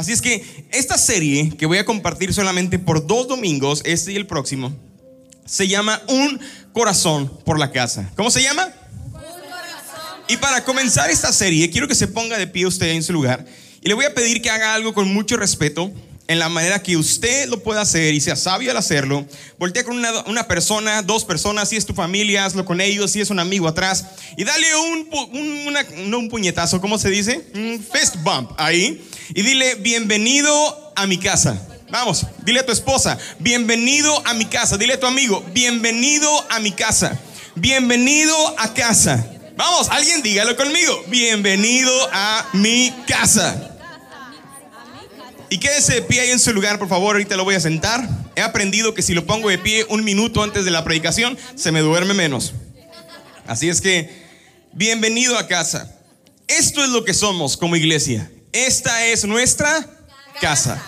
Así es que esta serie que voy a compartir solamente por dos domingos, este y el próximo, se llama Un corazón por la casa. ¿Cómo se llama? Y para comenzar esta serie, quiero que se ponga de pie usted en su lugar y le voy a pedir que haga algo con mucho respeto en la manera que usted lo pueda hacer y sea sabio al hacerlo. Voltea con una, persona, dos personas, si es tu familia, hazlo con ellos, si es un amigo atrás, y dale un, no un puñetazo, ¿cómo se dice? Un fist bump ahí, y dile, bienvenido a mi casa. Vamos, dile a tu esposa, bienvenido a mi casa. Dile a tu amigo, bienvenido a mi casa. Bienvenido a casa. Vamos, alguien dígalo conmigo. Bienvenido a mi casa. Y quédese de pie ahí en su lugar, por favor. Ahorita lo voy a sentar. He aprendido que si lo pongo de pie un minuto antes de la predicación, se me duerme menos. Así es que, bienvenido a casa. Esto es lo que somos como iglesia. Esta es nuestra casa.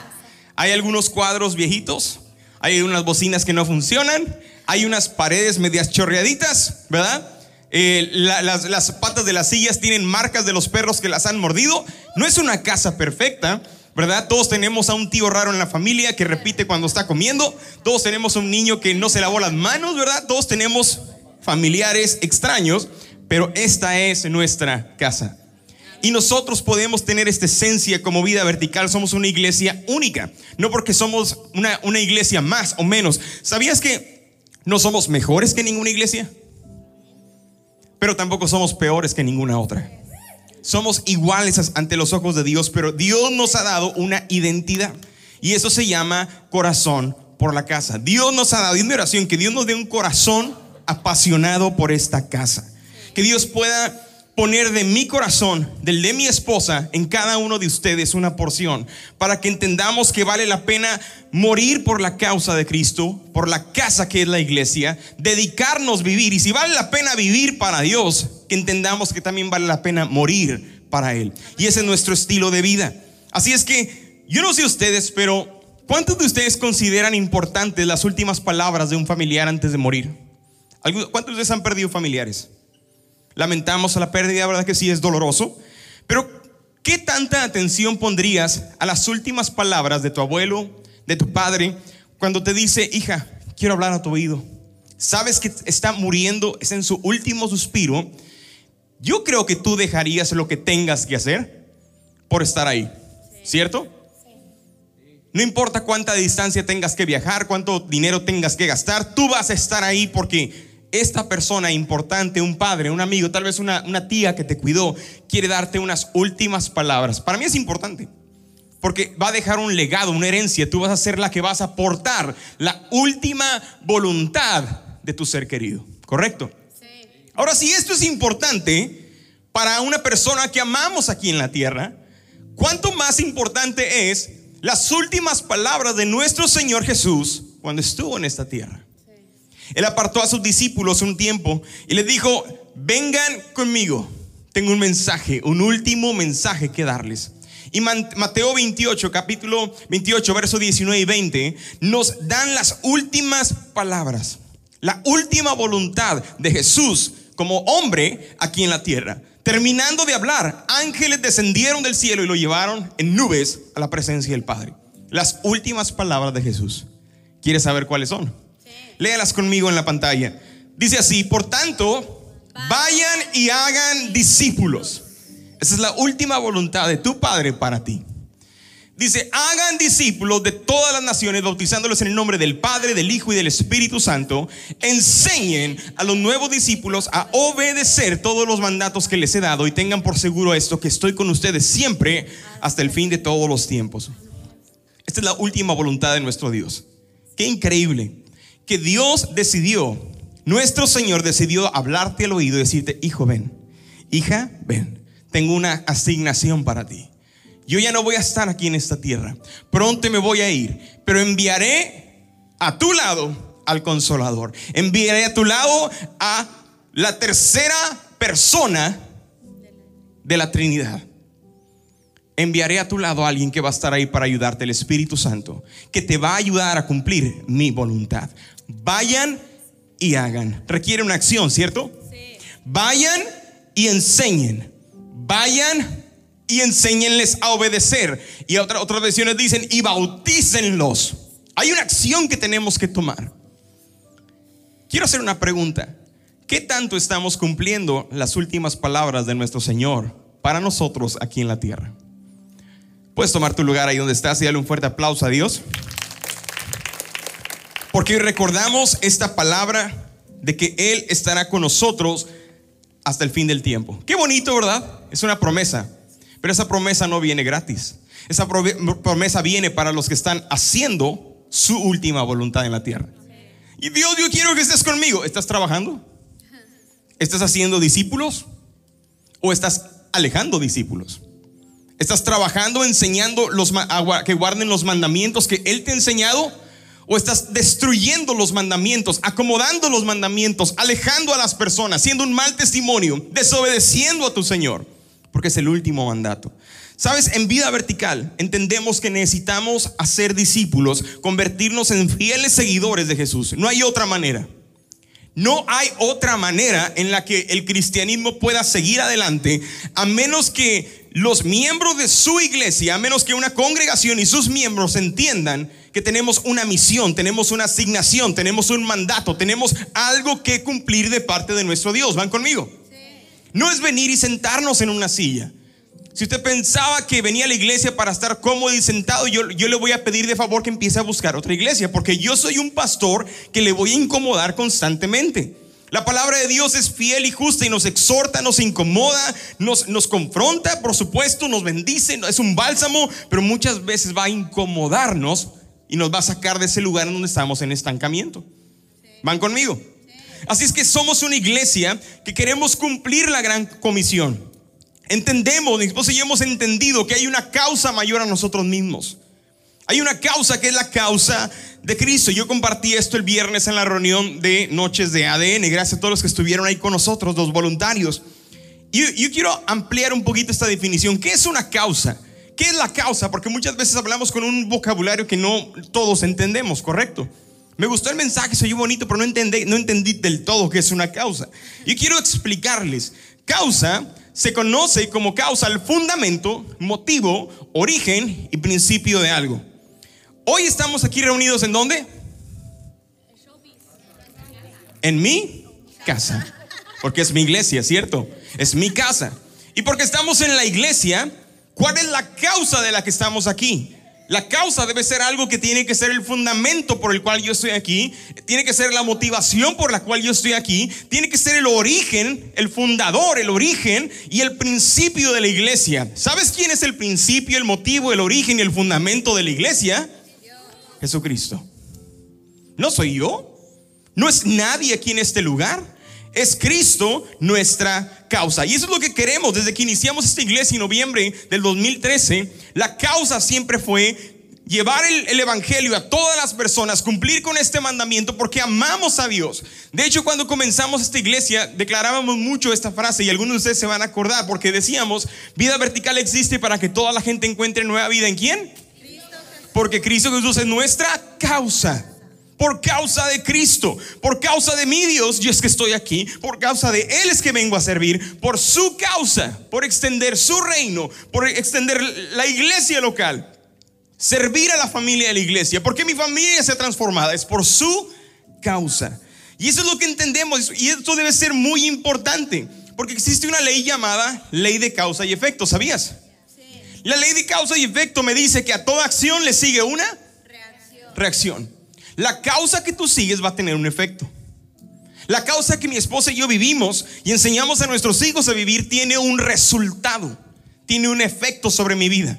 Hay algunos cuadros viejitos, hay unas bocinas que no funcionan, hay unas paredes medias chorreaditas, ¿verdad? Eh, las, las patas de las sillas tienen marcas de los perros que las han mordido. No es una casa perfecta, ¿verdad? Todos tenemos a un tío raro en la familia que repite cuando está comiendo. Todos tenemos a un niño que no se lavó las manos, ¿verdad? Todos tenemos familiares extraños, pero esta es nuestra casa. Y nosotros podemos tener esta esencia como vida vertical. Somos una iglesia única. No porque somos una, iglesia más o menos. ¿Sabías que no somos mejores que ninguna iglesia? Pero tampoco somos peores que ninguna otra. Somos iguales ante los ojos de Dios, pero Dios nos ha dado una identidad. Y eso se llama corazón por la casa. Dios nos ha dado, y mi oración, que Dios nos dé un corazón apasionado por esta casa. Que Dios pueda poner de mi corazón, del de mi esposa, en cada uno de ustedes una porción, para que entendamos que vale la pena morir por la causa de Cristo, por la casa que es la iglesia, dedicarnos vivir, y si vale la pena vivir para Dios, que entendamos que también vale la pena morir para Él. Y ese es nuestro estilo de vida. Así es que, yo no sé ustedes, pero ¿cuántos de ustedes consideran importantes las últimas palabras de un familiar antes de morir? ¿Cuántos de ustedes han perdido familiares? Lamentamos la pérdida, verdad que sí es doloroso, pero ¿qué tanta atención pondrías a las últimas palabras de tu abuelo, de tu padre, cuando te dice, hija, quiero hablar a tu oído? Sabes que está muriendo, es en su último suspiro. Yo creo que tú dejarías lo que tengas que hacer por estar ahí, ¿cierto? No importa cuánta distancia tengas que viajar, cuánto dinero tengas que gastar, tú vas a estar ahí porque esta persona importante, un padre, un amigo, tal vez una, una tía que te cuidó, quiere darte unas últimas palabras. Para mí es importante. Porque va a dejar un legado, una herencia. Tú vas a ser la que vas a aportar la última voluntad de tu ser querido. ¿Correcto? Ahora, si esto es importante para una persona que amamos aquí en la tierra, ¿cuánto más importante es las últimas palabras de nuestro Señor Jesús cuando estuvo en esta tierra? Él apartó a sus discípulos un tiempo y les dijo, vengan conmigo, tengo un mensaje, un último mensaje que darles. Y Mateo 28, capítulo 28, verso 19 y 20, nos dan las últimas palabras, la última voluntad de Jesús como hombre aquí en la tierra. Terminando de hablar, ángeles descendieron del cielo y lo llevaron en nubes a la presencia del Padre. Las últimas palabras de Jesús. ¿Quieres saber cuáles son? Léalas conmigo en la pantalla. Dice así, por tanto, vayan y hagan discípulos. Esa es la última voluntad de tu Padre para ti. Dice, hagan discípulos de todas las naciones, bautizándolos en el nombre del Padre, del Hijo y del Espíritu Santo. Enseñen a los nuevos discípulos a obedecer todos los mandatos que les he dado y tengan por seguro esto, que estoy con ustedes siempre hasta el fin de todos los tiempos. Esta es la última voluntad de nuestro Dios. Qué increíble que Dios decidió, nuestro Señor decidió hablarte al oído y decirte, hijo, ven, hija, ven, tengo una asignación para ti. Yo ya no voy a estar aquí en esta tierra, pronto me voy a ir, pero enviaré a tu lado al consolador, enviaré a tu lado a la tercera persona de la Trinidad. Enviaré a tu lado a alguien que va a estar ahí para ayudarte, el Espíritu Santo, que te va a ayudar a cumplir mi voluntad. Vayan y hagan. Requiere una acción, ¿cierto? Vayan y enseñen. Vayan y enséñenles a obedecer. Y otras otras versiones dicen, y bautícenlos. Hay una acción que tenemos que tomar. Quiero hacer una pregunta. ¿Qué tanto estamos cumpliendo las últimas palabras de nuestro Señor para nosotros aquí en la tierra? Puedes tomar tu lugar ahí donde estás y darle un fuerte aplauso a Dios. Porque recordamos esta palabra de que Él estará con nosotros hasta el fin del tiempo. Qué bonito, ¿verdad? Es una promesa. Pero esa promesa no viene gratis. Esa promesa viene para los que están haciendo su última voluntad en la tierra. Y Dios, yo quiero que estés conmigo. ¿Estás trabajando? ¿Estás haciendo discípulos? ¿O estás alejando discípulos? ¿Estás trabajando, enseñando los, que guarden los mandamientos que Él te ha enseñado? ¿O estás destruyendo los mandamientos, acomodando los mandamientos, alejando a las personas, siendo un mal testimonio, desobedeciendo a tu Señor? Porque es el último mandato. Sabes, en vida vertical entendemos que necesitamos hacer discípulos, convertirnos en fieles seguidores de Jesús. No hay otra manera. No hay otra manera en la que el cristianismo pueda seguir adelante a menos que los miembros de su iglesia, a menos que una congregación y sus miembros entiendan que tenemos una misión, tenemos una asignación, tenemos un mandato, tenemos algo que cumplir de parte de nuestro Dios. ¿Van conmigo? No es venir y sentarnos en una silla. Si usted pensaba que venía a la iglesia para estar cómodo y sentado, yo, yo, le voy a pedir de favor que empiece a buscar otra iglesia, porque yo soy un pastor que le voy a incomodar constantemente. La palabra de Dios es fiel y justa y nos exhorta, nos incomoda, nos, nos confronta, por supuesto, nos bendice, es un bálsamo, pero muchas veces va a incomodarnos y nos va a sacar de ese lugar en donde estamos en estancamiento. ¿Van conmigo? Así es que somos una iglesia que queremos cumplir la gran comisión. Entendemos, y yo hemos entendido que hay una causa mayor a nosotros mismos. Hay una causa que es la causa de Cristo. Yo compartí esto el viernes en la reunión de Noches de ADN. Gracias a todos los que estuvieron ahí con nosotros, los voluntarios. Y yo quiero ampliar un poquito esta definición. ¿Qué es una causa? ¿Qué es la causa? Porque muchas veces hablamos con un vocabulario que no todos entendemos, ¿correcto? Me gustó el mensaje, soy bonito, pero no entendí, no entendí del todo qué es una causa. Yo quiero explicarles. Causa se conoce como causa el fundamento, motivo, origen y principio de algo. Hoy estamos aquí reunidos en dónde? En mi casa. Porque es mi iglesia, ¿cierto? Es mi casa. Y porque estamos en la iglesia, ¿cuál es la causa de la que estamos aquí? La causa debe ser algo que tiene que ser el fundamento por el cual yo estoy aquí, tiene que ser la motivación por la cual yo estoy aquí, tiene que ser el origen, el fundador, el origen y el principio de la iglesia. ¿Sabes quién es el principio, el motivo, el origen y el fundamento de la iglesia? Jesucristo. No soy yo, no es nadie aquí en este lugar. Es Cristo nuestra causa. Y eso es lo que queremos desde que iniciamos esta iglesia en noviembre del 2013. La causa siempre fue llevar el, Evangelio a todas las personas, cumplir con este mandamiento porque amamos a Dios. De hecho, cuando comenzamos esta iglesia, declarábamos mucho esta frase y algunos de ustedes se van a acordar porque decíamos, vida vertical existe para que toda la gente encuentre nueva vida. ¿En quién? Porque Cristo Jesús es nuestra causa por causa de Cristo, por causa de mi Dios, yo es que estoy aquí, por causa de Él es que vengo a servir, por su causa, por extender su reino, por extender la iglesia local, servir a la familia de la iglesia, porque mi familia se ha transformado, es por su causa. Y eso es lo que entendemos, y esto debe ser muy importante, porque existe una ley llamada ley de causa y efecto, ¿sabías? La ley de causa y efecto me dice que a toda acción le sigue una reacción. reacción. La causa que tú sigues va a tener un efecto. La causa que mi esposa y yo vivimos y enseñamos a nuestros hijos a vivir tiene un resultado, tiene un efecto sobre mi vida.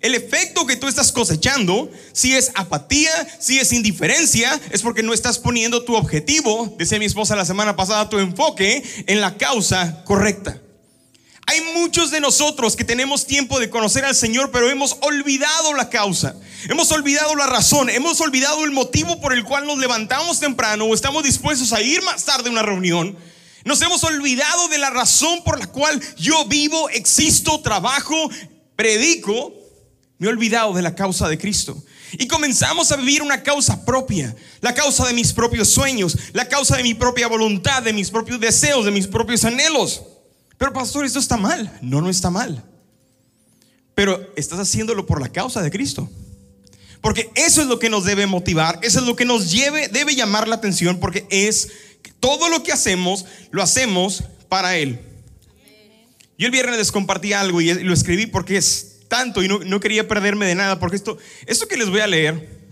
El efecto que tú estás cosechando, si es apatía, si es indiferencia, es porque no estás poniendo tu objetivo, decía mi esposa la semana pasada, tu enfoque en la causa correcta. Hay muchos de nosotros que tenemos tiempo de conocer al Señor, pero hemos olvidado la causa, hemos olvidado la razón, hemos olvidado el motivo por el cual nos levantamos temprano o estamos dispuestos a ir más tarde a una reunión. Nos hemos olvidado de la razón por la cual yo vivo, existo, trabajo, predico. Me he olvidado de la causa de Cristo. Y comenzamos a vivir una causa propia, la causa de mis propios sueños, la causa de mi propia voluntad, de mis propios deseos, de mis propios anhelos. Pero pastor, esto está mal. No, no está mal. pero estás haciéndolo por la causa de Cristo. Porque eso es lo que nos debe motivar, eso es lo que nos lleve, debe llamar la atención, porque es todo lo que hacemos, lo hacemos para Él. Yo el viernes les compartí algo y lo escribí porque es tanto y no, quería perderme de nada, porque esto, esto que les voy a leer,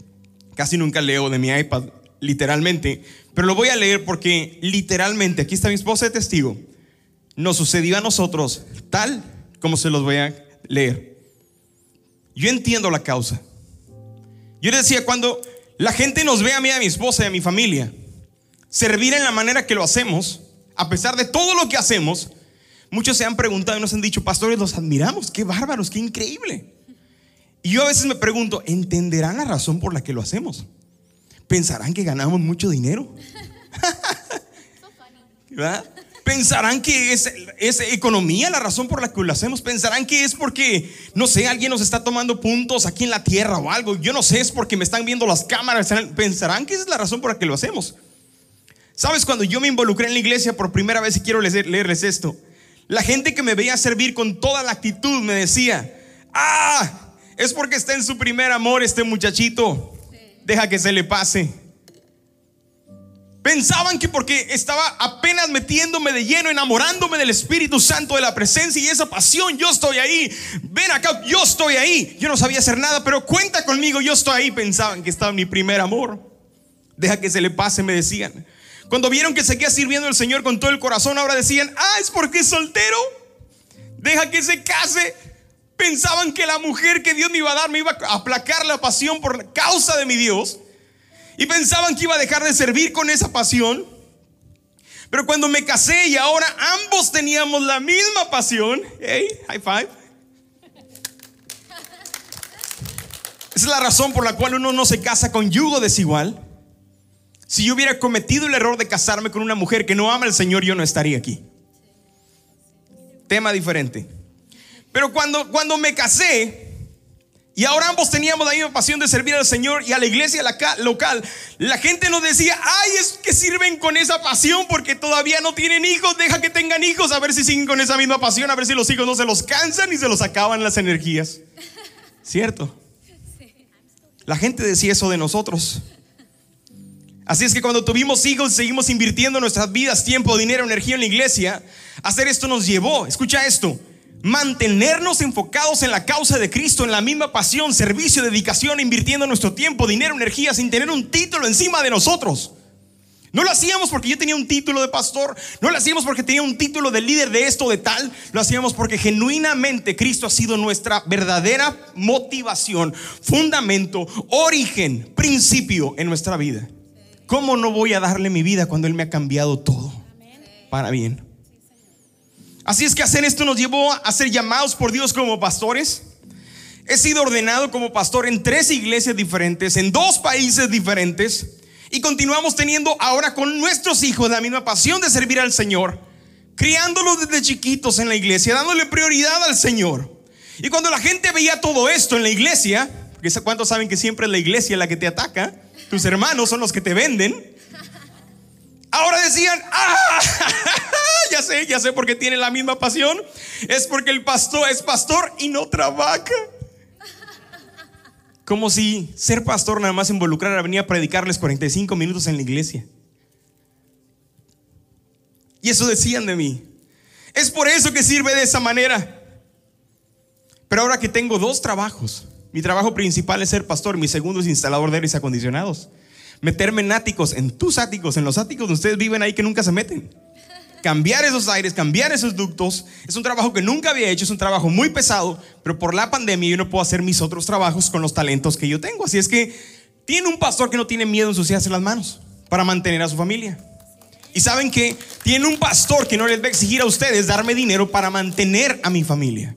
casi nunca leo de mi iPad, literalmente, pero lo voy a leer porque literalmente, aquí está mi esposa de testigo, nos sucedió a nosotros tal como se los voy a leer. Yo entiendo la causa. Yo les decía, cuando la gente nos ve a mí, a mi esposa y a mi familia, servir en la manera que lo hacemos, a pesar de todo lo que hacemos, muchos se han preguntado y nos han dicho, pastores, los admiramos, qué bárbaros, qué increíble. Y yo a veces me pregunto, ¿entenderán la razón por la que lo hacemos? ¿Pensarán que ganamos mucho dinero? ¿Verdad? Pensarán que es, es, economía la razón por la que lo hacemos. Pensarán que es porque, no sé, alguien nos está tomando puntos aquí en la tierra o algo. Yo no sé, es porque me están viendo las cámaras. Pensarán que esa es la razón por la que lo hacemos. ¿Sabes? Cuando yo me involucré en la iglesia por primera vez y quiero leerles esto, la gente que me veía servir con toda la actitud me decía, ah, es porque está en su primer amor este muchachito. Deja que se le pase. Pensaban que porque estaba apenas metiéndome de lleno, enamorándome del Espíritu Santo, de la presencia y esa pasión, yo estoy ahí. Ven acá, yo estoy ahí. Yo no sabía hacer nada, pero cuenta conmigo, yo estoy ahí. Pensaban que estaba mi primer amor. Deja que se le pase, me decían. Cuando vieron que seguía sirviendo al Señor con todo el corazón, ahora decían, ah, es porque es soltero. Deja que se case. Pensaban que la mujer que Dios me iba a dar me iba a aplacar la pasión por causa de mi Dios y pensaban que iba a dejar de servir con esa pasión. Pero cuando me casé y ahora ambos teníamos la misma pasión, hey, high five. Esa es la razón por la cual uno no se casa con yugo desigual. Si yo hubiera cometido el error de casarme con una mujer que no ama al Señor, yo no estaría aquí. Tema diferente. Pero cuando, cuando me casé, y ahora ambos teníamos la misma pasión de servir al Señor y a la iglesia local. La gente nos decía, ay, es que sirven con esa pasión porque todavía no tienen hijos, deja que tengan hijos, a ver si siguen con esa misma pasión, a ver si los hijos no se los cansan y se los acaban las energías. ¿Cierto? La gente decía eso de nosotros. Así es que cuando tuvimos hijos, seguimos invirtiendo nuestras vidas, tiempo, dinero, energía en la iglesia. Hacer esto nos llevó, escucha esto, mantenernos enfocados en la causa de Cristo, en la misma pasión, servicio, dedicación, invirtiendo nuestro tiempo, dinero, energía, sin tener un título encima de nosotros. No lo hacíamos porque yo tenía un título de pastor, no lo hacíamos porque tenía un título de líder de esto, de tal, lo hacíamos porque genuinamente Cristo ha sido nuestra verdadera motivación, fundamento, origen, principio en nuestra vida. ¿Cómo no voy a darle mi vida cuando Él me ha cambiado todo para bien? Así es que hacer esto nos llevó a ser llamados por Dios como pastores. He sido ordenado como pastor en tres iglesias diferentes, en dos países diferentes. Y continuamos teniendo ahora con nuestros hijos la misma pasión de servir al Señor, criándolos desde chiquitos en la iglesia, dándole prioridad al Señor. Y cuando la gente veía todo esto en la iglesia, porque ¿cuántos saben que siempre es la iglesia la que te ataca? Tus hermanos son los que te venden. Ahora decían, ah, ya sé, ya sé por qué tiene la misma pasión. Es porque el pastor es pastor y no trabaja. Como si ser pastor nada más involucrara venir a predicarles 45 minutos en la iglesia. Y eso decían de mí. Es por eso que sirve de esa manera. Pero ahora que tengo dos trabajos, mi trabajo principal es ser pastor, mi segundo es instalador de aires acondicionados meterme en áticos, en tus áticos, en los áticos donde ustedes viven ahí que nunca se meten. Cambiar esos aires, cambiar esos ductos, es un trabajo que nunca había hecho, es un trabajo muy pesado, pero por la pandemia yo no puedo hacer mis otros trabajos con los talentos que yo tengo. Así es que tiene un pastor que no tiene miedo en ensuciarse las manos para mantener a su familia. Y saben que tiene un pastor que no les va a exigir a ustedes darme dinero para mantener a mi familia.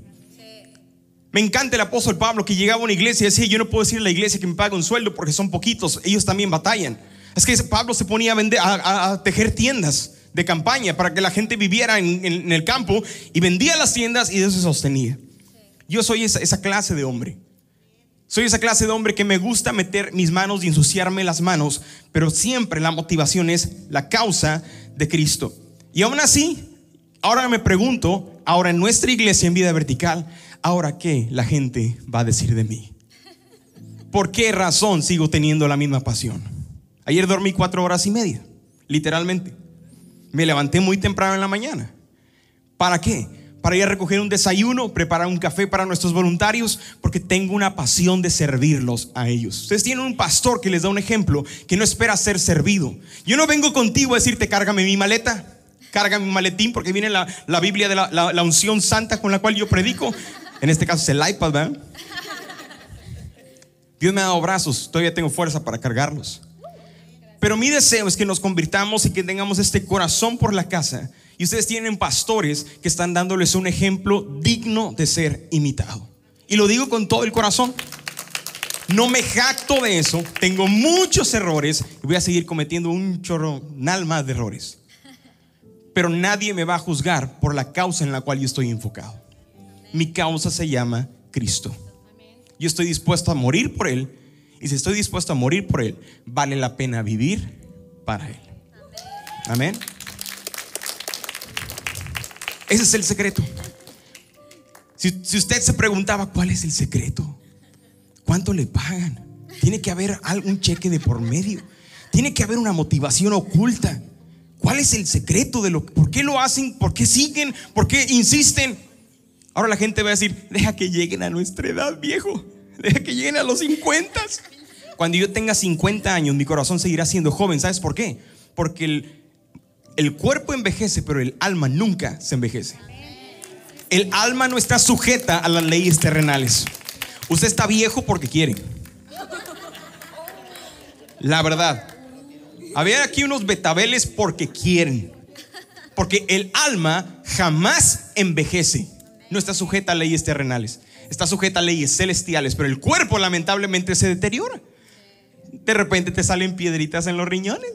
Me encanta el apóstol Pablo que llegaba a una iglesia y decía, yo no puedo decir a la iglesia que me pague un sueldo porque son poquitos, ellos también batallan. Es que Pablo se ponía a, vender, a, tejer tiendas de campaña para que la gente viviera en, el campo y vendía las tiendas y de eso se sostenía. Yo soy esa, esa clase de hombre. Soy esa clase de hombre que me gusta meter mis manos y ensuciarme las manos, pero siempre la motivación es la causa de Cristo. Y aún así, ahora me pregunto, ahora en nuestra iglesia en vida vertical, ahora qué la gente va a decir de mí. ¿Por qué razón sigo teniendo la misma pasión? Ayer dormí cuatro horas y media, literalmente. Me levanté muy temprano en la mañana. ¿Para qué? Para ir a recoger un desayuno, preparar un café para nuestros voluntarios, porque tengo una pasión de servirlos a ellos. Ustedes tienen un pastor que les da un ejemplo, que no espera ser servido. Yo no vengo contigo a decirte, cárgame mi maleta, cárgame mi maletín, porque viene la, Biblia de la, la unción santa con la cual yo predico. En este caso es el iPad, ¿verdad? Dios me ha dado brazos, todavía tengo fuerza para cargarlos. Pero mi deseo es que nos convirtamos y que tengamos este corazón por la casa. Y ustedes tienen pastores que están dándoles un ejemplo digno de ser imitado. Y lo digo con todo el corazón. No me jacto de eso. Tengo muchos errores y voy a seguir cometiendo un chorro, más de errores. Pero nadie me va a juzgar por la causa en la cual yo estoy enfocado. Mi causa se llama Cristo. Yo estoy dispuesto a morir por Él. Y si estoy dispuesto a morir por Él, vale la pena vivir para Él. Amén. Ese es el secreto. Si, usted se preguntaba cuál es el secreto, ¿cuánto le pagan? Tiene que haber algún cheque de por medio. Tiene que haber una motivación oculta. ¿Cuál es el secreto de lo por qué lo hacen? ¿Por qué siguen? ¿Por qué insisten? Ahora la gente va a decir, deja que lleguen a nuestra edad, viejo. Deja que lleguen a los 50. Cuando yo tenga 50 años, mi corazón seguirá siendo joven. ¿Sabes por qué? Porque el, cuerpo envejece, pero el alma nunca se envejece. El alma no está sujeta a las leyes terrenales. Usted está viejo porque quiere. La verdad. Había aquí unos betabeles porque quieren. Porque el alma jamás envejece no está sujeta a leyes terrenales, está sujeta a leyes celestiales, pero el cuerpo lamentablemente se deteriora. De repente te salen piedritas en los riñones.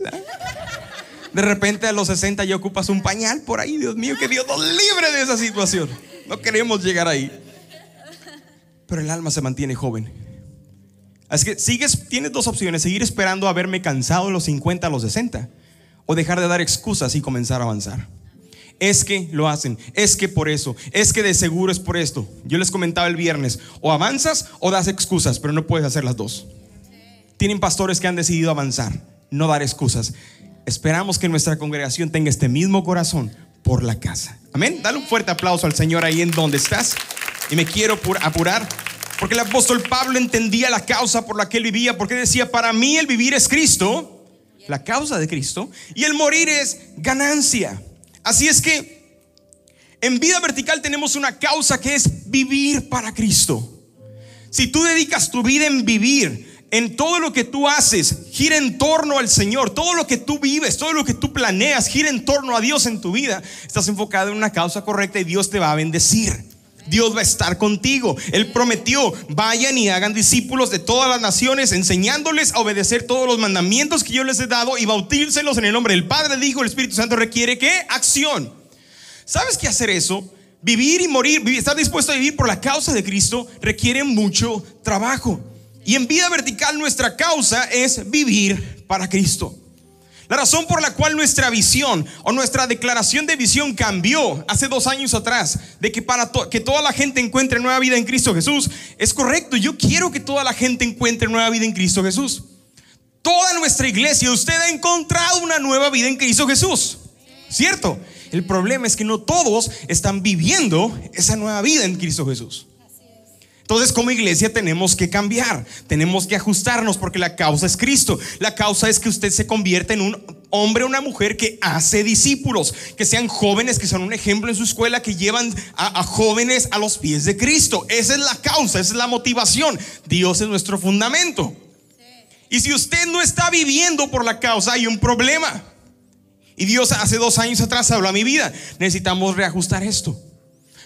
De repente a los 60 ya ocupas un pañal por ahí. Dios mío, que Dios nos libre de esa situación. No queremos llegar ahí. Pero el alma se mantiene joven. Así que sigues, tienes dos opciones: seguir esperando a verme cansado los 50 a los 60 o dejar de dar excusas y comenzar a avanzar es que lo hacen, es que por eso, es que de seguro es por esto. Yo les comentaba el viernes, o avanzas o das excusas, pero no puedes hacer las dos. Tienen pastores que han decidido avanzar, no dar excusas. Esperamos que nuestra congregación tenga este mismo corazón por la casa. Amén. Dale un fuerte aplauso al Señor ahí en donde estás. Y me quiero apurar porque el apóstol Pablo entendía la causa por la que él vivía, porque decía, para mí el vivir es Cristo, la causa de Cristo, y el morir es ganancia. Así es que en vida vertical tenemos una causa que es vivir para Cristo. Si tú dedicas tu vida en vivir, en todo lo que tú haces, gira en torno al Señor, todo lo que tú vives, todo lo que tú planeas, gira en torno a Dios en tu vida, estás enfocado en una causa correcta y Dios te va a bendecir. Dios va a estar contigo. Él prometió, vayan y hagan discípulos de todas las naciones, enseñándoles a obedecer todos los mandamientos que yo les he dado y bautícelos en el nombre del Padre, Dijo el Espíritu Santo requiere qué? Acción. ¿Sabes qué hacer eso? Vivir y morir, estar dispuesto a vivir por la causa de Cristo requiere mucho trabajo. Y en vida vertical nuestra causa es vivir para Cristo. La razón por la cual nuestra visión o nuestra declaración de visión cambió hace dos años atrás, de que para que toda la gente encuentre nueva vida en Cristo Jesús, es correcto. Yo quiero que toda la gente encuentre nueva vida en Cristo Jesús. Toda nuestra iglesia, usted ha encontrado una nueva vida en Cristo Jesús. ¿Cierto? El problema es que no todos están viviendo esa nueva vida en Cristo Jesús. Entonces como iglesia tenemos que cambiar, tenemos que ajustarnos porque la causa es Cristo. La causa es que usted se convierta en un hombre o una mujer que hace discípulos, que sean jóvenes, que son un ejemplo en su escuela, que llevan a, a, jóvenes a los pies de Cristo. Esa es la causa, esa es la motivación. Dios es nuestro fundamento. Y si usted no está viviendo por la causa, hay un problema. Y Dios hace dos años atrás habló a mi vida. Necesitamos reajustar esto.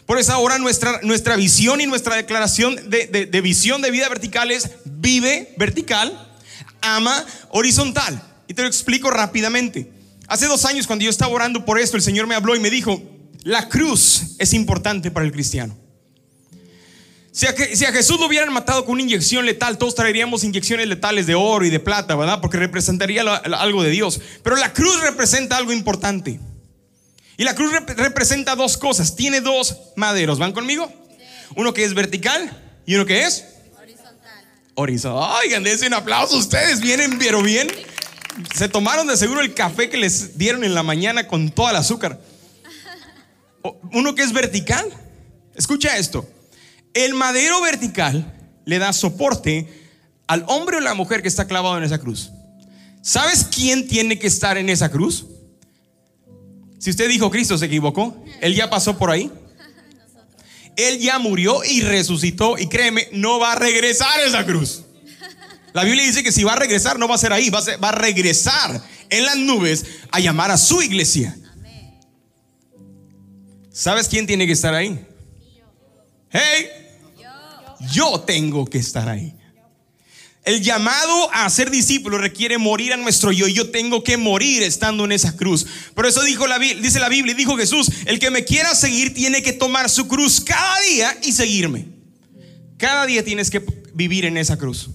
Por eso ahora nuestra, nuestra visión y nuestra declaración de, de visión de vida vertical es vive vertical, ama horizontal. Y te lo explico rápidamente. Hace dos años cuando yo estaba orando por esto, el Señor me habló y me dijo, la cruz es importante para el cristiano. Si a, si a, Jesús lo hubieran matado con una inyección letal, todos traeríamos inyecciones letales de oro y de plata, ¿verdad? Porque representaría algo de Dios. Pero la cruz representa algo importante. Y la cruz rep- representa dos cosas. Tiene dos maderos. ¿Van conmigo? Uno que es vertical y uno que es horizontal. Oigan, dense un aplauso ustedes. Vienen, pero bien. Se tomaron de seguro el café que les dieron en la mañana con todo el azúcar. Uno que es vertical. Escucha esto. El madero vertical le da soporte al hombre o la mujer que está clavado en esa cruz. ¿Sabes quién tiene que estar en esa cruz? Si usted dijo Cristo se equivocó, Él ya pasó por ahí. Él ya murió y resucitó y créeme, no va a regresar a esa cruz. La Biblia dice que si va a regresar, no va a ser ahí, va a, va a regresar en las nubes a llamar a su iglesia. ¿Sabes quién tiene que estar ahí? Hey, yo tengo que estar ahí. El llamado a ser discípulo requiere morir a nuestro yo. Yo tengo que morir estando en esa cruz. Por eso la, dice la Biblia, dijo Jesús, el que me quiera seguir tiene que tomar su cruz cada día y seguirme. Cada día tienes que vivir en esa cruz.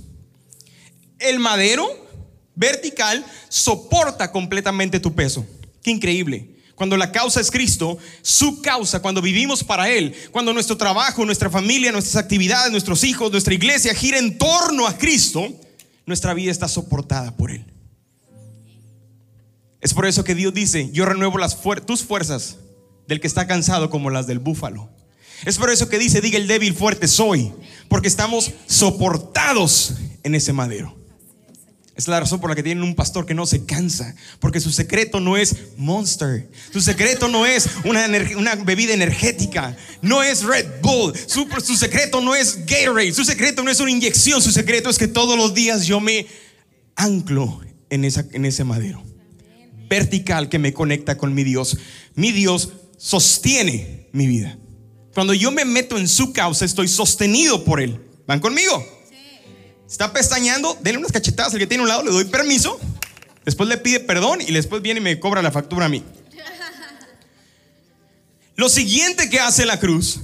El madero vertical soporta completamente tu peso. Qué increíble. Cuando la causa es Cristo, su causa, cuando vivimos para Él, cuando nuestro trabajo, nuestra familia, nuestras actividades, nuestros hijos, nuestra iglesia gira en torno a Cristo, nuestra vida está soportada por Él. Es por eso que Dios dice, yo renuevo tus fuerzas del que está cansado como las del búfalo. Es por eso que dice, diga el débil fuerte soy, porque estamos soportados en ese madero. Es la razón por la que tienen un pastor que no se cansa, porque su secreto no es Monster, su secreto no es una, bebida energética, no es Red Bull, su, secreto no es Gatorade, su secreto no es una inyección, su secreto es que todos los días yo me anclo en, en ese madero vertical que me conecta con mi Dios. Mi Dios sostiene mi vida. Cuando yo me meto en su causa, estoy sostenido por Él. ¿Van conmigo? Está pestañeando, denle unas cachetadas al que tiene a un lado, le doy permiso. Después le pide perdón y después viene y me cobra la factura a mí. Lo siguiente que hace la cruz,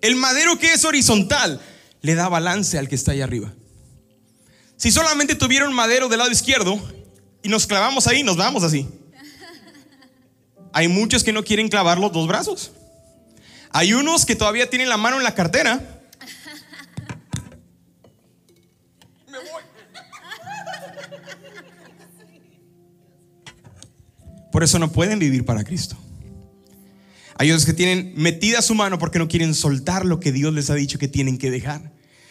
el madero que es horizontal, le da balance al que está ahí arriba. Si solamente tuviera un madero del lado izquierdo y nos clavamos ahí, nos vamos así. Hay muchos que no quieren clavar los dos brazos. Hay unos que todavía tienen la mano en la cartera. Por eso no pueden vivir para Cristo. Hay otros que tienen metida su mano porque no quieren soltar lo que Dios les ha dicho que tienen que dejar.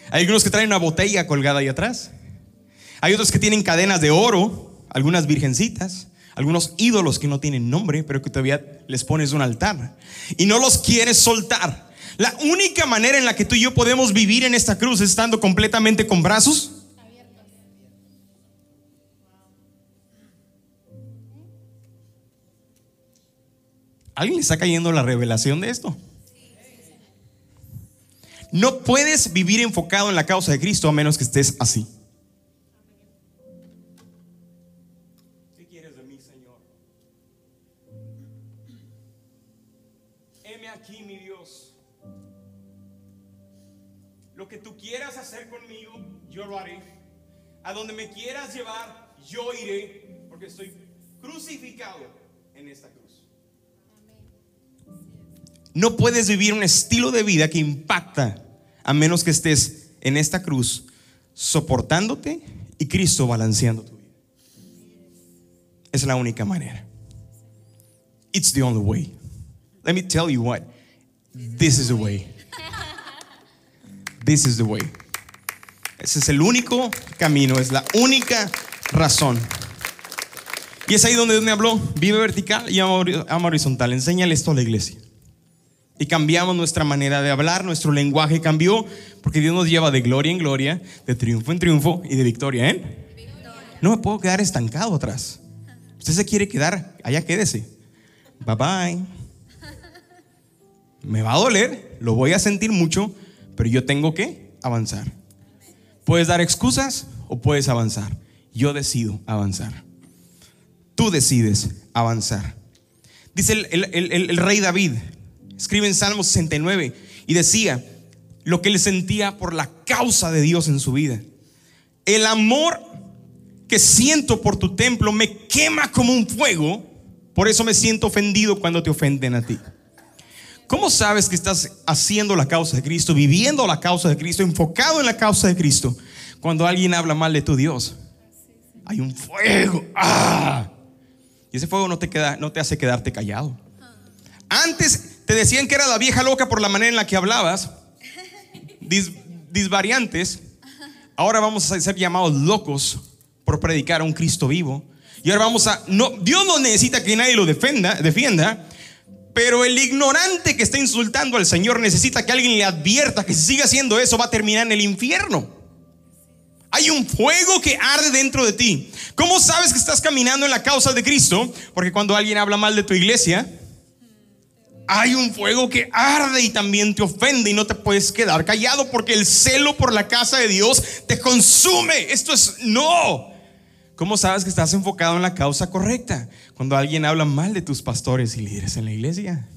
Hay algunos que traen una botella colgada ahí atrás. Hay otros que tienen cadenas de oro, algunas virgencitas, algunos ídolos que no tienen nombre, pero que todavía les pones un altar. Y no los quieres soltar. La única manera en la que tú y yo podemos vivir en esta cruz es estando completamente con brazos ¿Alguien le está cayendo la revelación de esto? No puedes vivir enfocado en la causa de Cristo a menos que estés así. ¿Qué quieres de mí, Señor? Heme aquí, mi Dios. Lo que tú quieras hacer conmigo, yo lo haré. A donde me quieras llevar, yo iré, porque estoy crucificado en esta cruz. No puedes vivir un estilo de vida que impacta a menos que estés en esta cruz soportándote y Cristo balanceando tu vida. Es la única manera. It's the only way. Let me tell you what. This is the way. This is the way. Ese es el único camino, es la única razón. Y es ahí donde Dios me habló. Vive vertical y ama hori- ama horizontal. Enséñale esto a la iglesia. Y cambiamos nuestra manera de hablar, nuestro lenguaje cambió, porque Dios nos lleva de gloria en gloria, de triunfo en triunfo y de victoria en. No me puedo quedar estancado atrás. Usted se quiere quedar, allá quédese. Bye bye. Me va a doler, lo voy a sentir mucho, pero yo tengo que avanzar. Puedes dar excusas o puedes avanzar. Yo decido avanzar. Tú decides avanzar. Dice el rey David, escribe en Salmo 69 y decía lo que él sentía por la causa de Dios en su vida. El amor que siento por tu templo me quema como un fuego Por eso me siento ofendido cuando te ofenden a ti. ¿Cómo sabes que estás haciendo la causa de Cristo, viviendo la causa de Cristo, enfocado en la causa de Cristo? Cuando alguien habla mal de tu Dios. Hay un fuego. ¡Ah! Y ese fuego no te, queda, no te hace quedarte callado. Antes te decían que era la vieja loca por la manera en la que hablabas. disvariantes. Ahora vamos a ser llamados locos por predicar a un Cristo vivo. Y ahora vamos a no Dios no necesita que nadie lo defienda, pero el ignorante que está insultando al Señor necesita que alguien le advierta que si sigue haciendo eso va a terminar en el infierno. Hay un fuego que arde dentro de ti. ¿Cómo sabes que estás caminando en la causa de Cristo? Porque cuando alguien habla mal de tu iglesia, hay un fuego que arde y también te ofende y no te puedes quedar callado porque el celo por la casa de Dios te consume. Esto es no. ¿Cómo sabes que estás enfocado en la causa correcta? Cuando alguien habla mal de tus pastores y líderes en la iglesia.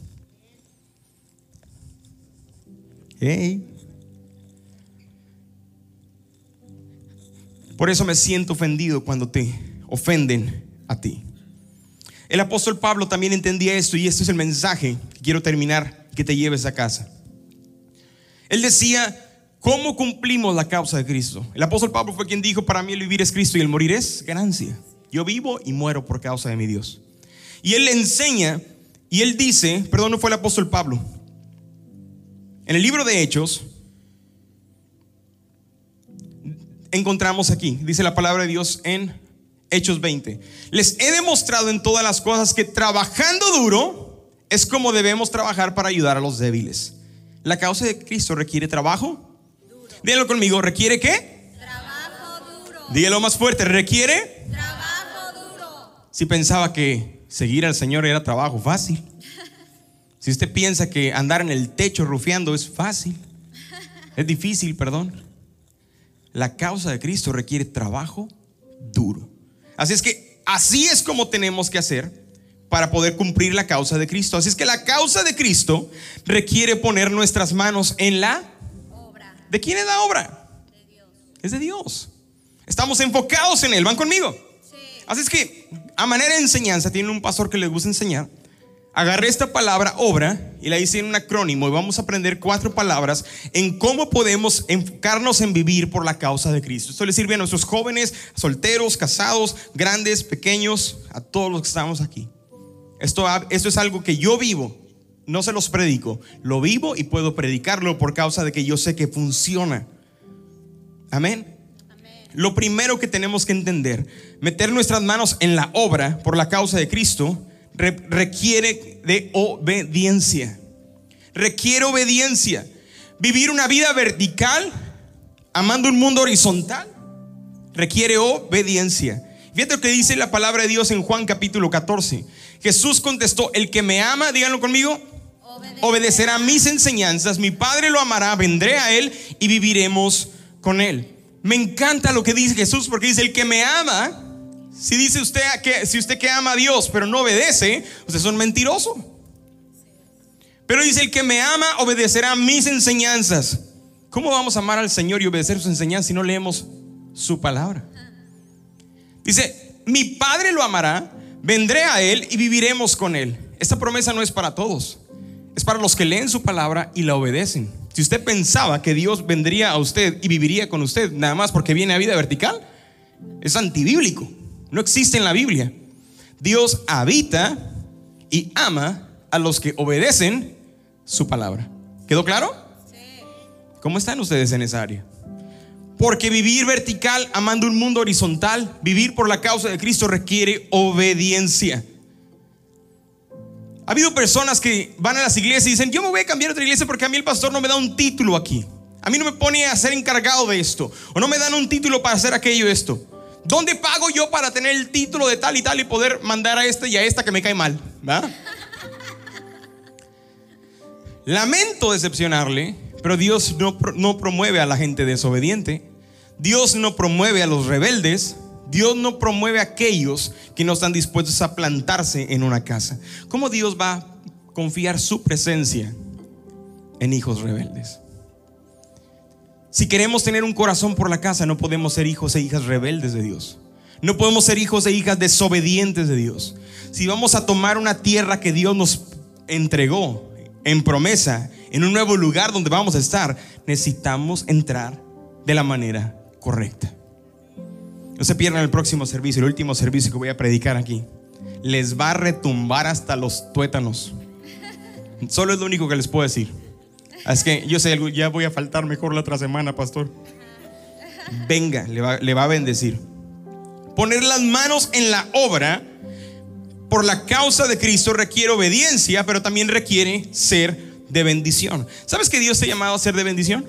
Por eso me siento ofendido cuando te ofenden a ti. El apóstol Pablo también entendía esto y este es el mensaje que quiero terminar que te lleves a casa. Él decía, ¿cómo cumplimos la causa de Cristo? El apóstol Pablo fue quien dijo, para mí el vivir es Cristo y el morir es ganancia. Yo vivo y muero por causa de mi Dios. Y él le enseña y él dice, perdón, no fue el apóstol Pablo. En el libro de Hechos encontramos aquí, dice la palabra de Dios en Hechos 20. Les he demostrado en todas las cosas que trabajando duro es como debemos trabajar para ayudar a los débiles. La causa de Cristo requiere trabajo. Díganlo conmigo, ¿requiere qué? Trabajo duro. Dígalo más fuerte, ¿requiere? Trabajo duro. Si pensaba que seguir al Señor era trabajo fácil. Si usted piensa que andar en el techo rufiando es fácil, es difícil, perdón. La causa de Cristo requiere trabajo duro. Así es que así es como tenemos que hacer para poder cumplir la causa de Cristo. Así es que la causa de Cristo requiere poner nuestras manos en la obra. ¿De quién es la obra? De Dios. Es de Dios. Estamos enfocados en Él. ¿Van conmigo? Sí. Así es que a manera de enseñanza, tiene un pastor que le gusta enseñar. Agarré esta palabra obra y la hice en un acrónimo y vamos a aprender cuatro palabras en cómo podemos enfocarnos en vivir por la causa de Cristo. Esto le sirve a nuestros jóvenes, solteros, casados, grandes, pequeños, a todos los que estamos aquí. Esto, esto es algo que yo vivo, no se los predico, lo vivo y puedo predicarlo por causa de que yo sé que funciona. Amén. Lo primero que tenemos que entender, meter nuestras manos en la obra por la causa de Cristo, requiere de obediencia. Requiere obediencia. Vivir una vida vertical, amando un mundo horizontal, requiere obediencia. Fíjate lo que dice la palabra de Dios en Juan capítulo 14. Jesús contestó, el que me ama, díganlo conmigo, obedecerá mis enseñanzas, mi Padre lo amará, vendré a él y viviremos con él. Me encanta lo que dice Jesús porque dice, el que me ama, si dice usted que si usted que ama a Dios pero no obedece, usted es un mentiroso. Pero dice el que me ama obedecerá mis enseñanzas. ¿Cómo vamos a amar al Señor y obedecer sus enseñanzas si no leemos su palabra? Dice, mi Padre lo amará, vendré a él y viviremos con él. Esta promesa no es para todos, es para los que leen su palabra y la obedecen. Si usted pensaba que Dios vendría a usted y viviría con usted nada más porque viene a vida vertical, es antibíblico. No existe en la Biblia. Dios habita y ama a los que obedecen su palabra. ¿Quedó claro? Sí. ¿Cómo están ustedes en esa área? Porque vivir vertical, amando un mundo horizontal, vivir por la causa de Cristo requiere obediencia. Ha habido personas que van a las iglesias y dicen, yo me voy a cambiar a otra iglesia porque a mí el pastor no me da un título aquí. A mí no me pone a ser encargado de esto. O no me dan un título para hacer aquello esto. ¿Dónde pago yo para tener el título de tal y tal y poder mandar a este y a esta que me cae mal? Lamento decepcionarle, pero Dios no, no promueve a la gente desobediente. Dios no promueve a los rebeldes. Dios no promueve a aquellos que no están dispuestos a plantarse en una casa. ¿Cómo Dios va a confiar su presencia en hijos rebeldes? Si queremos tener un corazón por la casa, no podemos ser hijos e hijas rebeldes de Dios. No podemos ser hijos e hijas desobedientes de Dios. Si vamos a tomar una tierra que Dios nos entregó en promesa, en un nuevo lugar donde vamos a estar, necesitamos entrar de la manera correcta. No se pierdan el próximo servicio, el último servicio que voy a predicar aquí. Les va a retumbar hasta los tuétanos. Solo es lo único que les puedo decir. Es que yo sé, ya voy a faltar mejor la otra semana, pastor. Venga, le va, le va a bendecir. Poner las manos en la obra por la causa de Cristo requiere obediencia, pero también requiere ser de bendición. ¿Sabes que Dios te ha llamado a ser de bendición?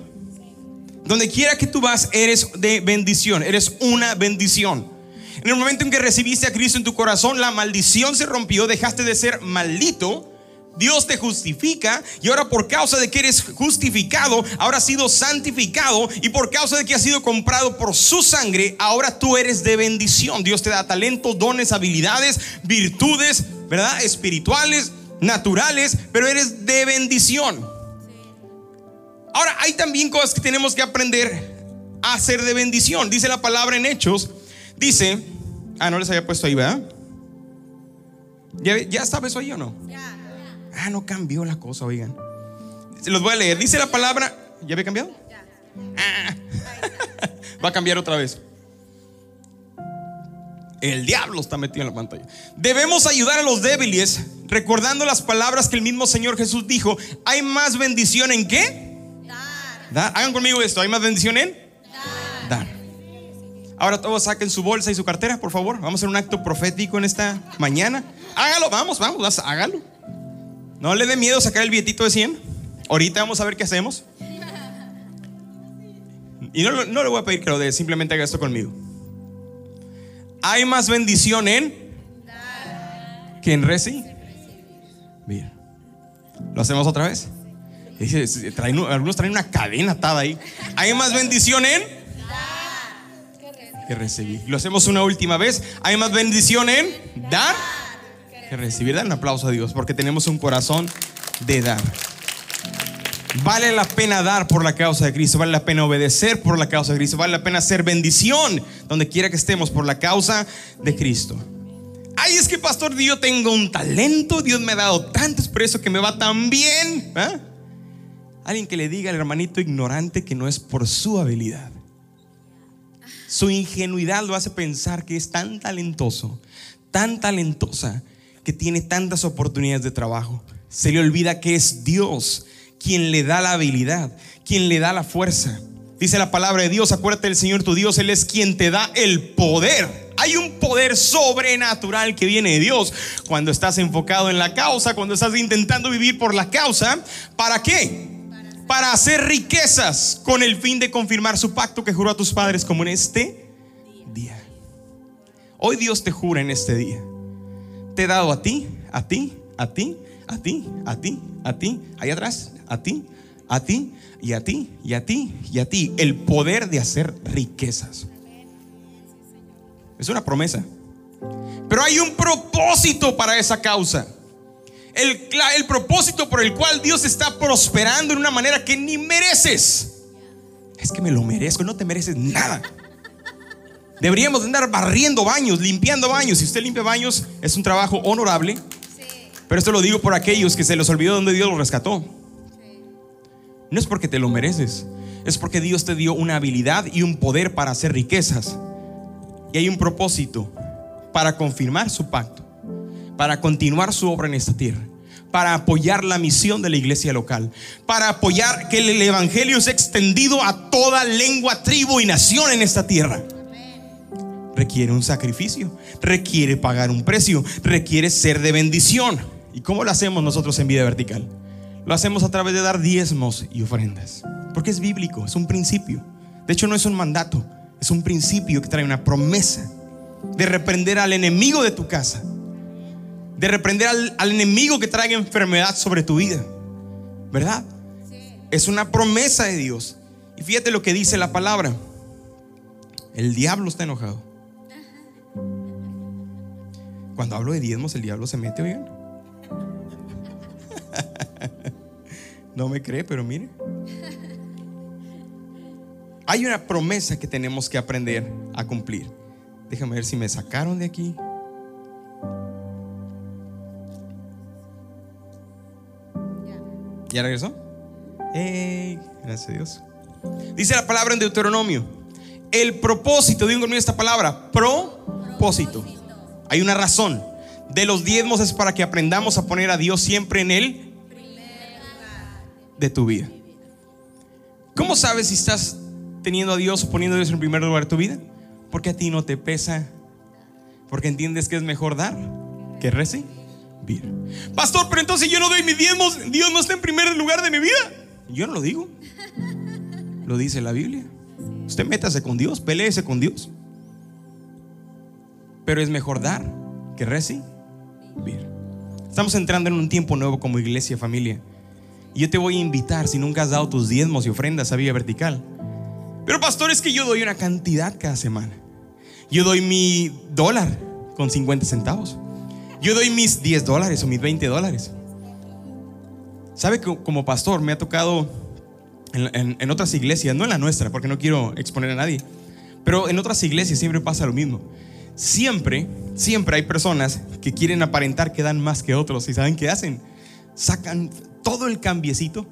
Donde quiera que tú vas, eres de bendición, eres una bendición. En el momento en que recibiste a Cristo en tu corazón, la maldición se rompió, dejaste de ser maldito. Dios te justifica y ahora por causa de que eres justificado, ahora has sido santificado y por causa de que has sido comprado por su sangre, ahora tú eres de bendición. Dios te da talentos, dones, habilidades, virtudes, ¿verdad? Espirituales, naturales, pero eres de bendición. Ahora, hay también cosas que tenemos que aprender a hacer de bendición. Dice la palabra en Hechos, dice, ah, no les había puesto ahí, ¿verdad? ¿Ya, ya estaba eso ahí o no? Ah, no cambió la cosa, oigan. Se los voy a leer. Dice la palabra, ¿ya había cambiado? Ah. Va a cambiar otra vez. El diablo está metido en la pantalla. Debemos ayudar a los débiles, recordando las palabras que el mismo Señor Jesús dijo. ¿Hay más bendición en qué? Dar. Hagan conmigo esto. ¿Hay más bendición en? Dar. Ahora todos saquen su bolsa y su cartera, por favor. Vamos a hacer un acto profético en esta mañana. Hágalo, vamos, vamos, hágalo. No le dé miedo sacar el billetito de 100. Ahorita vamos a ver qué hacemos. Y no, no le voy a pedir que lo dé, simplemente haga esto conmigo hay más bendición en que en recibir. Mira, lo hacemos otra vez. algunos traen una cadena atada ahí. Hay más bendición en que recibir. Lo hacemos una última vez. Hay más bendición en dar que recibir. Dan un aplauso a Dios porque tenemos un corazón de dar. Vale la pena dar por la causa de Cristo, vale la pena obedecer por la causa de Cristo, vale la pena hacer bendición donde quiera que estemos por la causa de Cristo. Ay, es que pastor, yo tengo un talento, Dios me ha dado tanto, es por eso que me va tan bien. ¿ah? Alguien que le diga al hermanito ignorante que no es por su habilidad. Su ingenuidad lo hace pensar que es tan talentoso, tan talentosa, que tiene tantas oportunidades de trabajo. Se le olvida que es Dios quien le da la habilidad, quien le da la fuerza. Dice la palabra de Dios, acuérdate del Señor tu Dios, Él es quien te da el poder. Hay un poder sobrenatural que viene de Dios cuando estás enfocado en la causa, cuando estás intentando vivir por la causa. ¿Para qué? Para hacer riquezas con el fin de confirmar su pacto que juró a tus padres como en este día. Hoy Dios te jura en este día. Te he dado a ti, a ti, a ti, a ti, a ti, a ti, ahí atrás, a ti, a ti y a ti y a ti y a ti el poder de hacer riquezas. Es una promesa. Pero hay un propósito para esa causa. El, el, propósito por el cual Dios está prosperando en una manera que ni mereces. Es que me lo merezco, no te mereces nada. Deberíamos andar barriendo baños, limpiando baños. Si usted limpia baños, es un trabajo honorable. Pero esto lo digo por aquellos que se les olvidó donde Dios los rescató. No es porque te lo mereces, es porque Dios te dio una habilidad y un poder para hacer riquezas. Y hay un propósito para confirmar su pacto, para continuar su obra en esta tierra, para apoyar la misión de la iglesia local, para apoyar que el Evangelio sea extendido a toda lengua, tribu y nación en esta tierra. Requiere un sacrificio, requiere pagar un precio, requiere ser de bendición. ¿Y cómo lo hacemos nosotros en vida vertical? Lo hacemos a través de dar diezmos y ofrendas. Porque es bíblico, es un principio. De hecho, no es un mandato, es un principio que trae una promesa de reprender al enemigo de tu casa, de reprender al, enemigo que traiga enfermedad sobre tu vida. ¿Verdad? Es una promesa de Dios. Y fíjate lo que dice la palabra. El diablo está enojado. Cuando hablo de diezmos, el diablo se mete, oigan. No me cree, pero mire. Hay una promesa que tenemos que aprender a cumplir. Déjame ver si me sacaron de aquí. ¿Ya regresó? ¡Ey! Gracias a Dios. Dice la palabra en Deuteronomio. El propósito, digo conmigo esta palabra, propósito. Hay una razón. De los diezmos es para que aprendamos a poner a Dios siempre en él de tu vida. ¿Cómo sabes si estás teniendo a Dios o poniendo a Dios en primer lugar de tu vida? Porque a ti no te pesa. Porque entiendes que es mejor dar que recibir. Pastor, pero entonces yo no doy mis diezmos, Dios no está en primer lugar de mi vida. Yo no lo digo. Lo dice la Biblia. Usted métase con Dios, peleese con Dios. Pero es mejor dar que recibir. Estamos entrando en un tiempo nuevo como iglesia, familia. Y yo te voy a invitar, si nunca has dado tus diezmos y ofrendas a Vía Vertical. Pero pastor, es que yo doy una cantidad cada semana. Yo doy mi dólar con 50 centavos. Yo doy mis 10 dólares o mis 20 dólares. ¿Sabe que como pastor me ha tocado en, otras iglesias, no en la nuestra, porque no quiero exponer a nadie, pero en otras iglesias siempre pasa lo mismo. Siempre, siempre hay personas que quieren aparentar que dan más que otros y ¿saben qué hacen? Sacan todo el cambiecito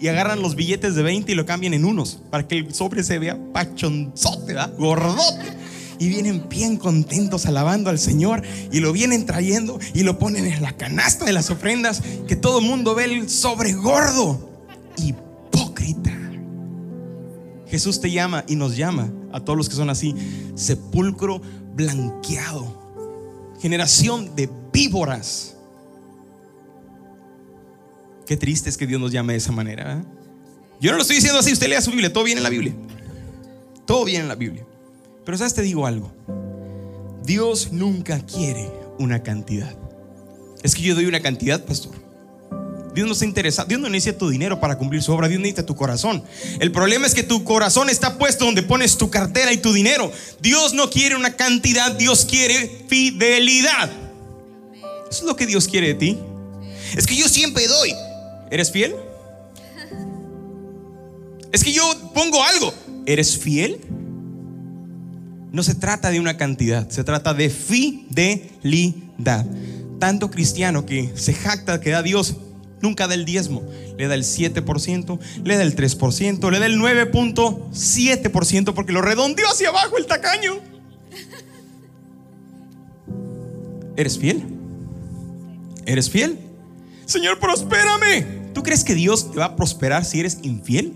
y agarran los billetes de 20 y lo cambian en unos para que el sobre se vea pachonzote, gordote y vienen bien contentos alabando al Señor y lo vienen trayendo y lo ponen en la canasta de las ofrendas que todo el mundo ve el sobre gordo. Hipócrita. Jesús te llama y nos llama a todos los que son así, sepulcro blanqueado, generación de víboras. Qué triste es que Dios nos llame de esa manera. Yo no lo estoy diciendo así, usted lea su Biblia, todo viene en la Biblia. Todo viene en la Biblia. Pero sabes, te digo algo. Dios nunca quiere una cantidad. Es que yo doy una cantidad, pastor. Dios no se interesa, Dios no necesita tu dinero para cumplir su obra, Dios necesita tu corazón. El problema es que tu corazón está puesto donde pones tu cartera y tu dinero. Dios no quiere una cantidad, Dios quiere fidelidad. Eso es lo que Dios quiere de ti. Es que yo siempre doy. ¿Eres fiel? Es que yo pongo algo. ¿Eres fiel? No se trata de una cantidad, se trata de fidelidad. Tanto cristiano que se jacta que da Dios, nunca da el diezmo. Le da el 7%, le da el 3%, le da el 9.7% porque lo redondeó hacia abajo el tacaño. ¿Eres fiel? ¿Eres fiel? Señor, prospérame. ¿Tú crees que Dios te va a prosperar si eres infiel?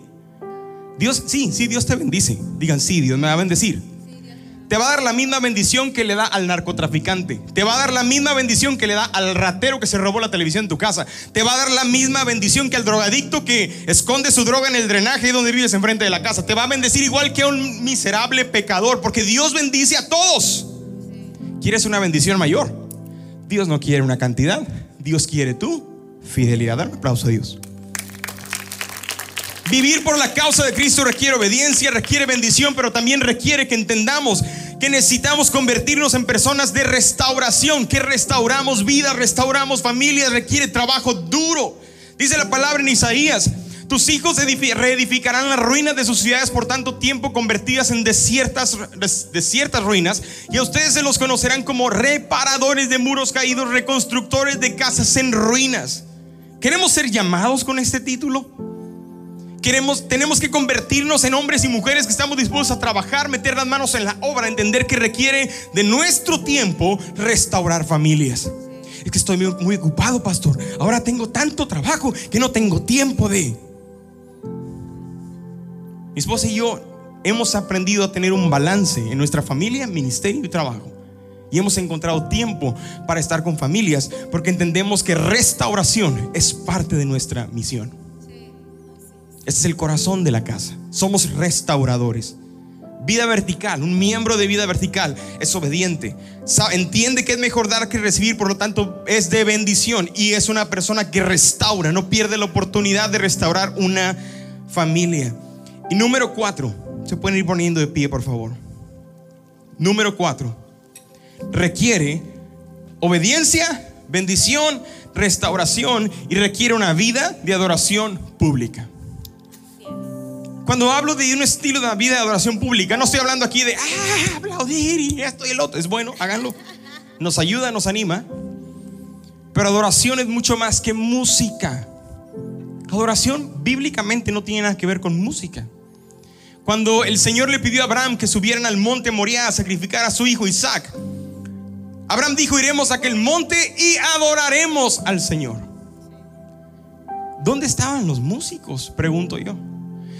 Dios, sí, sí, Dios te bendice. Digan, sí, Dios me va a bendecir te va a dar la misma bendición que le da al narcotraficante. Te va a dar la misma bendición que le da al ratero que se robó la televisión en tu casa. Te va a dar la misma bendición que al drogadicto que esconde su droga en el drenaje donde vives enfrente de la casa. Te va a bendecir igual que a un miserable pecador, porque Dios bendice a todos. ¿Quieres una bendición mayor? Dios no quiere una cantidad, Dios quiere tu fidelidad. Dar un aplauso a Dios. Vivir por la causa de Cristo requiere obediencia, requiere bendición, pero también requiere que entendamos que necesitamos convertirnos en personas de restauración, que restauramos vida, restauramos familias, requiere trabajo duro. Dice la palabra en Isaías, tus hijos reedificarán las ruinas de sus ciudades por tanto tiempo convertidas en desiertas, desiertas ruinas y a ustedes se los conocerán como reparadores de muros caídos, reconstructores de casas en ruinas. ¿Queremos ser llamados con este título? Queremos, tenemos que convertirnos en hombres y mujeres que estamos dispuestos a trabajar, meter las manos en la obra, entender que requiere de nuestro tiempo restaurar familias. Es que estoy muy, muy ocupado, pastor. Ahora tengo tanto trabajo que no tengo tiempo de... Mi esposa y yo hemos aprendido a tener un balance en nuestra familia, ministerio y trabajo. Y hemos encontrado tiempo para estar con familias porque entendemos que restauración es parte de nuestra misión. Este es el corazón de la casa. Somos restauradores. Vida vertical, un miembro de vida vertical es obediente. Entiende que es mejor dar que recibir, por lo tanto es de bendición y es una persona que restaura, no pierde la oportunidad de restaurar una familia. Y número cuatro, se pueden ir poniendo de pie, por favor. Número cuatro, requiere obediencia, bendición, restauración y requiere una vida de adoración pública. Cuando hablo de un estilo de vida de adoración pública, no estoy hablando aquí de ah, aplaudir y esto y el otro. Es bueno, háganlo. Nos ayuda, nos anima. Pero adoración es mucho más que música. Adoración bíblicamente no tiene nada que ver con música. Cuando el Señor le pidió a Abraham que subieran al monte Moria a sacrificar a su hijo Isaac, Abraham dijo, iremos a aquel monte y adoraremos al Señor. ¿Dónde estaban los músicos? Pregunto yo.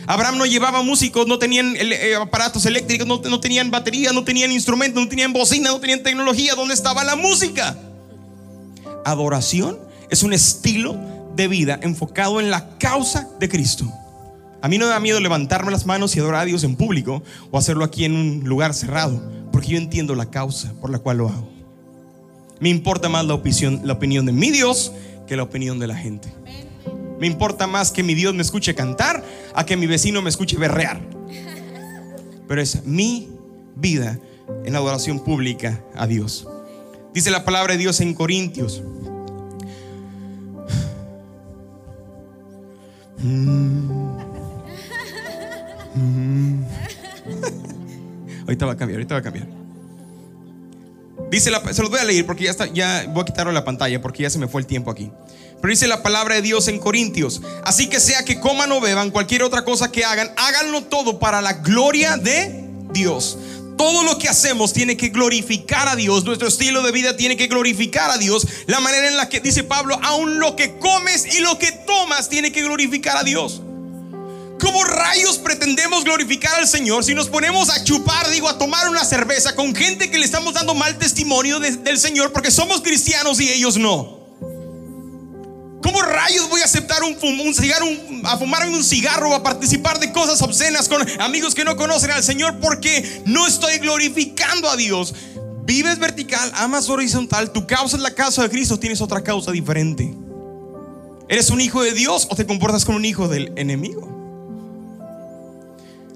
Abraham no llevaba músicos, no tenían eh, aparatos eléctricos, no, no tenían baterías, no tenían instrumentos, no tenían bocina, no tenían tecnología. ¿Dónde estaba la música? Adoración es un estilo de vida enfocado en la causa de Cristo. A mí no me da miedo levantarme las manos y adorar a Dios en público o hacerlo aquí en un lugar cerrado, porque yo entiendo la causa por la cual lo hago. Me importa más la opinión, la opinión de mi Dios que la opinión de la gente. Me importa más que mi Dios me escuche cantar a que mi vecino me escuche berrear. Pero es mi vida en adoración pública a Dios. Dice la palabra de Dios en Corintios. ahorita va a cambiar, ahorita va a cambiar. Dice la, se los voy a leer porque ya está, ya voy a quitarlo la pantalla porque ya se me fue el tiempo aquí. Pero dice la palabra de Dios en Corintios. Así que sea que coman o beban, cualquier otra cosa que hagan, háganlo todo para la gloria de Dios. Todo lo que hacemos tiene que glorificar a Dios. Nuestro estilo de vida tiene que glorificar a Dios. La manera en la que dice Pablo, aún lo que comes y lo que tomas tiene que glorificar a Dios. ¿Cómo rayos pretendemos glorificar al Señor si nos ponemos a chupar, digo, a tomar una cerveza con gente que le estamos dando mal testimonio del Señor porque somos cristianos y ellos no? ¿Cómo rayos voy a aceptar un, un cigarro, a fumarme un cigarro o a participar de cosas obscenas con amigos que no conocen al Señor porque no estoy glorificando a Dios? Vives vertical, amas horizontal, tu causa es la causa de Cristo, tienes otra causa diferente. ¿Eres un hijo de Dios o te comportas como un hijo del enemigo?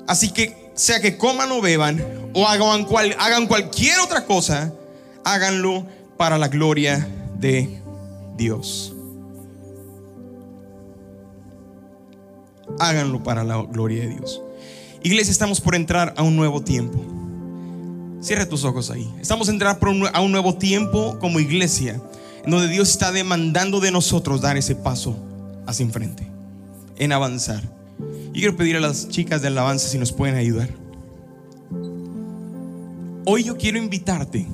Así que sea que coman o beban o hagan, cual, hagan cualquier otra cosa, háganlo para la gloria de Dios. Háganlo para la gloria de Dios. Iglesia, estamos por entrar a un nuevo tiempo. Cierra tus ojos ahí. Estamos a entrar a un nuevo tiempo como iglesia, en donde Dios está demandando de nosotros dar ese paso hacia enfrente, en avanzar. Y quiero pedir a las chicas de alabanza si nos pueden ayudar. Hoy yo quiero invitarte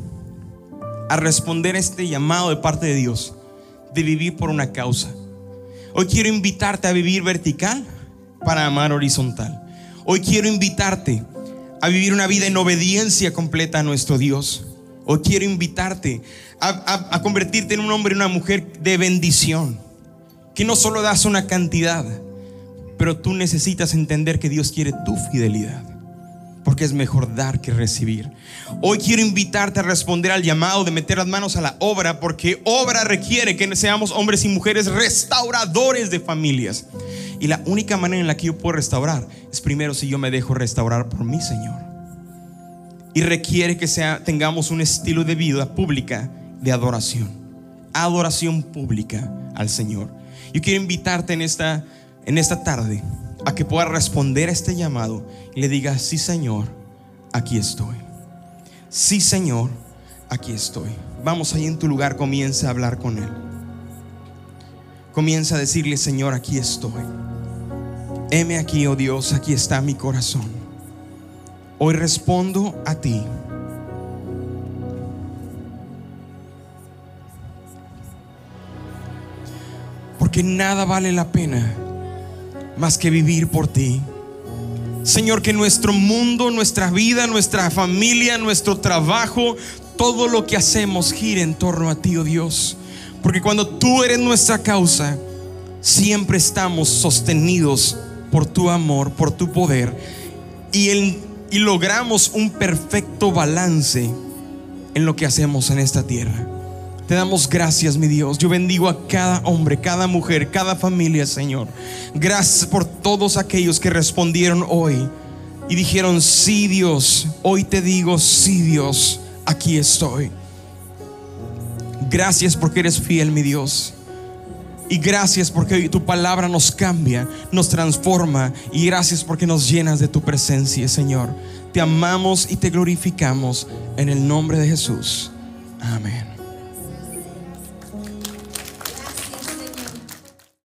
a responder a este llamado de parte de Dios de vivir por una causa. Hoy quiero invitarte a vivir vertical para amar horizontal. Hoy quiero invitarte a vivir una vida en obediencia completa a nuestro Dios. Hoy quiero invitarte a, convertirte en un hombre y una mujer de bendición. Que no solo das una cantidad, pero tú necesitas entender que Dios quiere tu fidelidad porque es mejor dar que recibir. Hoy quiero invitarte a responder al llamado de meter las manos a la obra, porque obra requiere que seamos hombres y mujeres restauradores de familias. Y la única manera en la que yo puedo restaurar es primero si yo me dejo restaurar por mi Señor. Y requiere que sea, tengamos un estilo de vida pública de adoración. Adoración pública al Señor. Yo quiero invitarte en esta, en esta tarde a que pueda responder a este llamado y le diga, sí Señor, aquí estoy. Sí Señor, aquí estoy. Vamos ahí en tu lugar, comienza a hablar con Él. Comienza a decirle, Señor, aquí estoy. Heme aquí, oh Dios, aquí está mi corazón. Hoy respondo a ti. Porque nada vale la pena más que vivir por ti. Señor, que nuestro mundo, nuestra vida, nuestra familia, nuestro trabajo, todo lo que hacemos gire en torno a ti, oh Dios. Porque cuando tú eres nuestra causa, siempre estamos sostenidos por tu amor, por tu poder. Y, y logramos un perfecto balance en lo que hacemos en esta tierra. Te damos gracias, mi Dios. Yo bendigo a cada hombre, cada mujer, cada familia, Señor. Gracias por todos aquellos que respondieron hoy y dijeron, sí, Dios. Hoy te digo, sí, Dios. Aquí estoy. Gracias porque eres fiel, mi Dios. Y gracias porque tu palabra nos cambia, nos transforma. Y gracias porque nos llenas de tu presencia, Señor. Te amamos y te glorificamos en el nombre de Jesús. Amén.